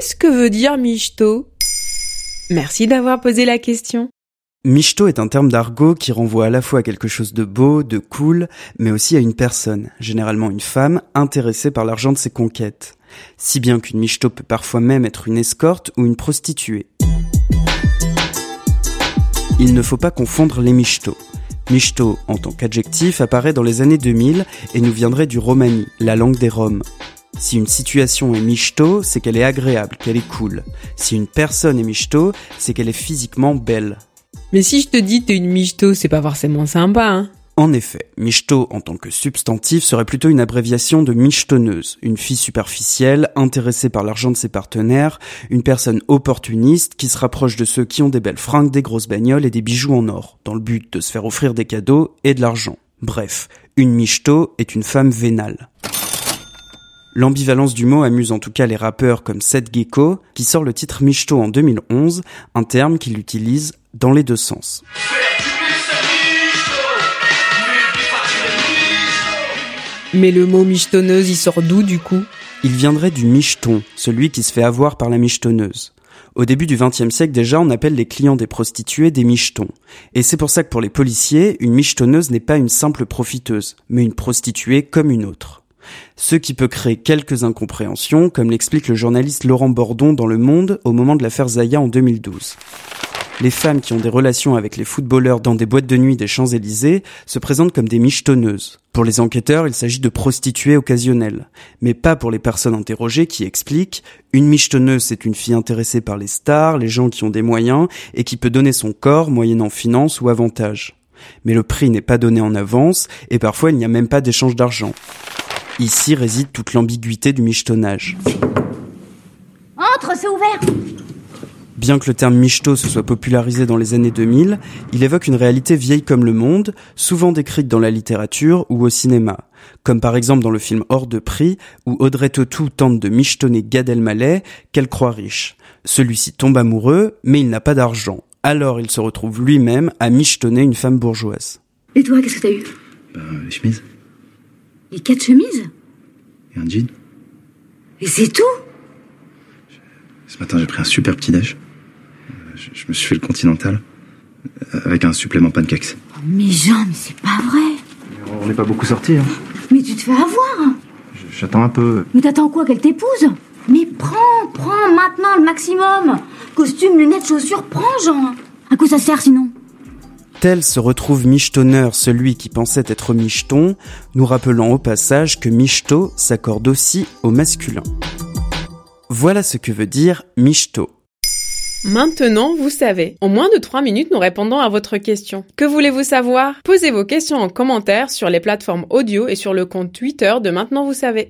Qu'est-ce que veut dire michto? Merci d'avoir posé la question. Michto est un terme d'argot qui renvoie à la fois à quelque chose de beau, de cool, mais aussi à une personne, généralement une femme, intéressée par l'argent de ses conquêtes. Si bien qu'une michto peut parfois même être une escorte ou une prostituée. Il ne faut pas confondre les michtos. Michto, en tant qu'adjectif, apparaît dans les années 2000 et nous viendrait du romani, la langue des Roms. Si une situation est michto, c'est qu'elle est agréable, qu'elle est cool. Si une personne est michto, c'est qu'elle est physiquement belle. Mais si je te dis t'es une michto, c'est pas forcément sympa, hein En effet, michto en tant que substantif serait plutôt une abréviation de michetonneuse, une fille superficielle, intéressée par l'argent de ses partenaires, une personne opportuniste qui se rapproche de ceux qui ont des belles fringues, des grosses bagnoles et des bijoux en or, dans le but de se faire offrir des cadeaux et de l'argent. Bref, une michto est une femme vénale. L'ambivalence du mot amuse en tout cas les rappeurs comme Seth Gecko, qui sort le titre Michto en 2011, un terme qu'il utilise dans les deux sens. Mais le mot michetonneuse, il sort d'où du coup? Il viendrait du micheton, celui qui se fait avoir par la michetonneuse. Au début du XXe siècle déjà, on appelle les clients des prostituées des michetons. Et c'est pour ça que pour les policiers, une michetonneuse n'est pas une simple profiteuse, mais une prostituée comme une autre. Ce qui peut créer quelques incompréhensions, comme l'explique le journaliste Laurent Bordon dans Le Monde au moment de l'affaire Zaya en 2012 les femmes qui ont des relations avec les footballeurs dans des boîtes de nuit des Champs-Élysées se présentent comme des michetonneuses. Pour les enquêteurs, il s'agit de prostituées occasionnelles, mais pas pour les personnes interrogées qui expliquent une michetonneuse c'est une fille intéressée par les stars, les gens qui ont des moyens et qui peut donner son corps moyennant finance ou avantage. Mais le prix n'est pas donné en avance et parfois il n'y a même pas d'échange d'argent. Ici réside toute l'ambiguïté du michetonnage. Entre, c'est ouvert Bien que le terme michto se soit popularisé dans les années 2000, il évoque une réalité vieille comme le monde, souvent décrite dans la littérature ou au cinéma. Comme par exemple dans le film Hors de prix, où Audrey Tautou tente de michetonner Gad Elmaleh, qu'elle croit riche. Celui-ci tombe amoureux, mais il n'a pas d'argent. Alors il se retrouve lui-même à michetonner une femme bourgeoise. Et toi, qu'est-ce que t'as eu? Bah, les chemises. Les quatre chemises Et un jean. Et c'est tout Ce matin, j'ai pris un super petit déj. Euh, Je, je me suis fait le continental. euh, Avec un supplément pancakes. Oh, Mais Jean, mais c'est pas vrai On n'est pas beaucoup sortis, hein. Mais tu te fais avoir Je- J'attends un peu. Mais t'attends quoi qu'elle t'épouse Mais prends, prends maintenant le maximum Costume, lunettes, chaussures, prends Jean À quoi ça sert sinon? Tel se retrouve michetonneur celui qui pensait être micheton, nous rappelant au passage que michto s'accorde aussi au masculin. Voilà ce que veut dire michto. Maintenant, vous savez. En moins de 3 minutes, nous répondons à votre question. Que voulez-vous savoir? Posez vos questions en commentaire sur les plateformes audio et sur le compte Twitter de Maintenant, vous savez.